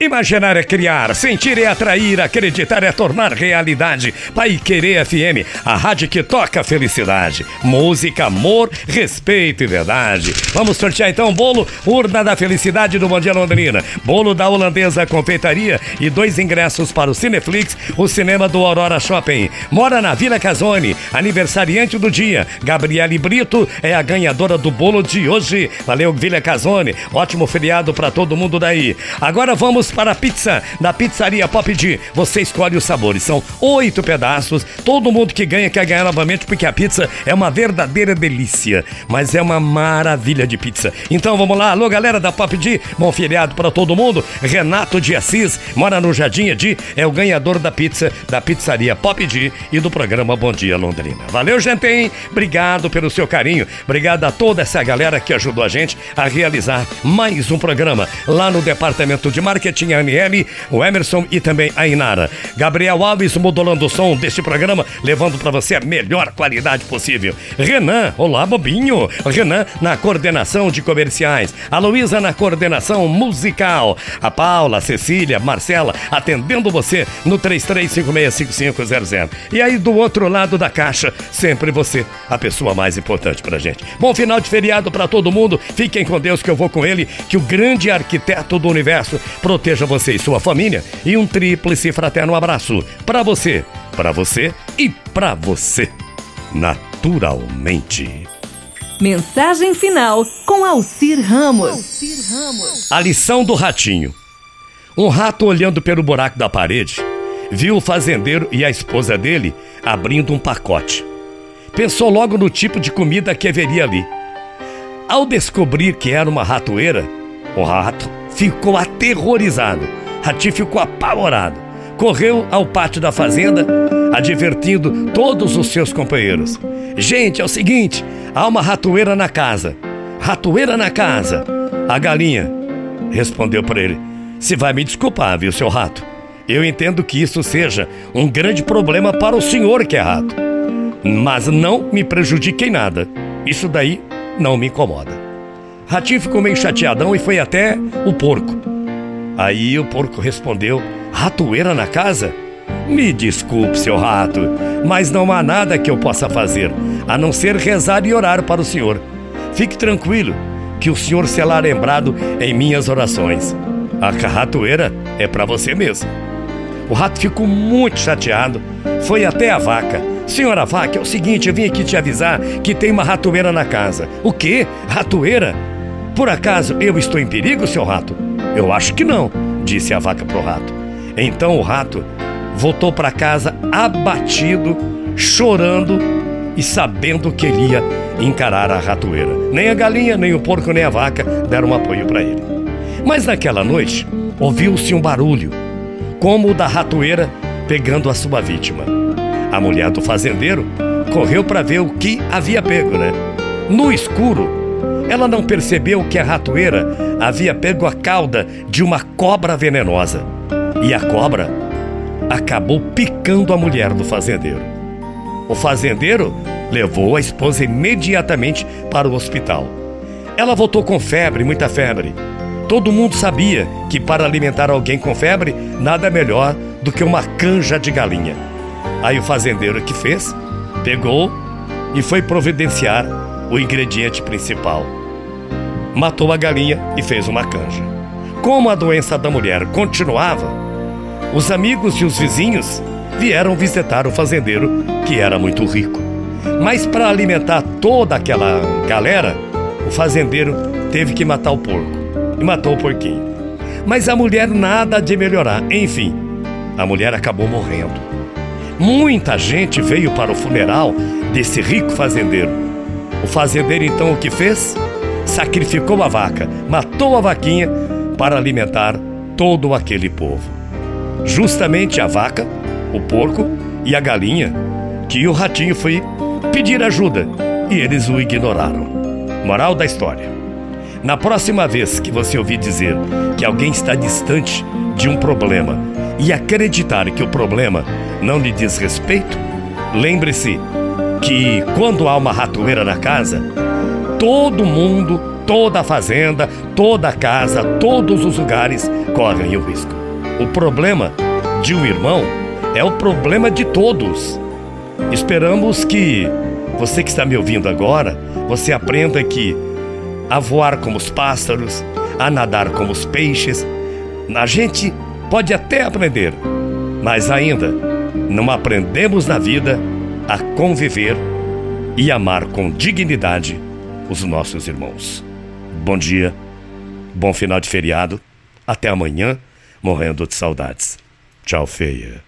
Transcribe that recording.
Imaginar é criar, sentir é atrair, acreditar é tornar realidade. Pai Querer FM, a rádio que toca felicidade. Música, amor, respeito e verdade. Vamos sortear então bolo, urna da felicidade do Bom Dia Londrina, bolo da holandesa confeitaria e dois ingressos para o Cineflix, o cinema do Aurora Shopping. Mora na Vila Casone, aniversariante do dia. Gabriele Brito é a ganhadora do bolo de hoje. Valeu, Vila Casone. Ótimo feriado para todo mundo daí. Agora vamos Para a pizza da Pizzaria Pop D. Você escolhe os sabores. São oito pedaços. Todo mundo que ganha quer ganhar novamente porque a pizza é uma verdadeira delícia. Mas é uma maravilha de pizza. Então vamos lá. Alô, galera da Pop D. Bom feriado para todo mundo. Renato de Assis mora no Jardim Edi. É o ganhador da pizza da Pizzaria Pop D e do programa Bom Dia Londrina. Valeu, gente. Hein? Obrigado pelo seu carinho. Obrigado a toda essa galera que ajudou a gente a realizar mais um programa lá no Departamento de Marketing tinha a NL, o Emerson e também a Inara. Gabriel Alves modulando o som deste programa, levando para você a melhor qualidade possível. Renan, olá bobinho. Renan na coordenação de comerciais. A Luísa na coordenação musical. A Paula, a Cecília, Marcela atendendo você no 33565500. E aí do outro lado da caixa, sempre você, a pessoa mais importante pra gente. Bom final de feriado para todo mundo. Fiquem com Deus que eu vou com ele, que o grande arquiteto do universo proteja você e sua família e um tríplice fraterno abraço para você, para você e para você. Naturalmente. Mensagem final com Alcir Ramos. Alcir Ramos. A lição do ratinho. Um rato olhando pelo buraco da parede, viu o fazendeiro e a esposa dele abrindo um pacote. Pensou logo no tipo de comida que haveria ali. Ao descobrir que era uma ratoeira, o rato ficou aterrorizado. Rati ficou apavorado. Correu ao pátio da fazenda, advertindo todos os seus companheiros. Gente, é o seguinte: há uma ratoeira na casa. Ratoeira na casa. A galinha respondeu para ele: Se vai me desculpar, viu, seu rato? Eu entendo que isso seja um grande problema para o senhor que é rato. Mas não me prejudique em nada. Isso daí não me incomoda. Ratinho ficou meio chateadão e foi até o porco. Aí o porco respondeu: Ratoeira na casa? Me desculpe, seu rato, mas não há nada que eu possa fazer a não ser rezar e orar para o senhor. Fique tranquilo, que o senhor será lembrado em minhas orações. A ratoeira é para você mesmo. O rato ficou muito chateado, foi até a vaca. Senhora vaca, é o seguinte, eu vim aqui te avisar que tem uma ratoeira na casa. O quê? Ratoeira? Por acaso eu estou em perigo, seu rato? Eu acho que não, disse a vaca pro rato. Então o rato voltou para casa abatido, chorando e sabendo que ele ia encarar a ratoeira. Nem a galinha, nem o porco, nem a vaca deram apoio para ele. Mas naquela noite ouviu-se um barulho, como o da ratoeira pegando a sua vítima. A mulher do fazendeiro correu para ver o que havia pego, né? No escuro, ela não percebeu que a ratoeira havia pego a cauda de uma cobra venenosa. E a cobra acabou picando a mulher do fazendeiro. O fazendeiro levou a esposa imediatamente para o hospital. Ela voltou com febre, muita febre. Todo mundo sabia que para alimentar alguém com febre, nada melhor do que uma canja de galinha. Aí o fazendeiro que fez, pegou e foi providenciar o ingrediente principal. Matou a galinha e fez uma canja. Como a doença da mulher continuava, os amigos e os vizinhos vieram visitar o fazendeiro, que era muito rico. Mas para alimentar toda aquela galera, o fazendeiro teve que matar o porco. E matou o porquinho. Mas a mulher nada de melhorar. Enfim, a mulher acabou morrendo. Muita gente veio para o funeral desse rico fazendeiro o fazendeiro então o que fez? Sacrificou a vaca, matou a vaquinha para alimentar todo aquele povo. Justamente a vaca, o porco e a galinha, que o ratinho foi pedir ajuda e eles o ignoraram. Moral da história: Na próxima vez que você ouvir dizer que alguém está distante de um problema e acreditar que o problema não lhe diz respeito, lembre-se que quando há uma ratoeira na casa, todo mundo toda a fazenda, toda a casa, todos os lugares correm o risco. O problema de um irmão é o problema de todos. Esperamos que você que está me ouvindo agora, você aprenda que a voar como os pássaros, a nadar como os peixes, a gente pode até aprender, mas ainda não aprendemos na vida a conviver e amar com dignidade os nossos irmãos. Bom dia, bom final de feriado, até amanhã, morrendo de saudades. Tchau, feia.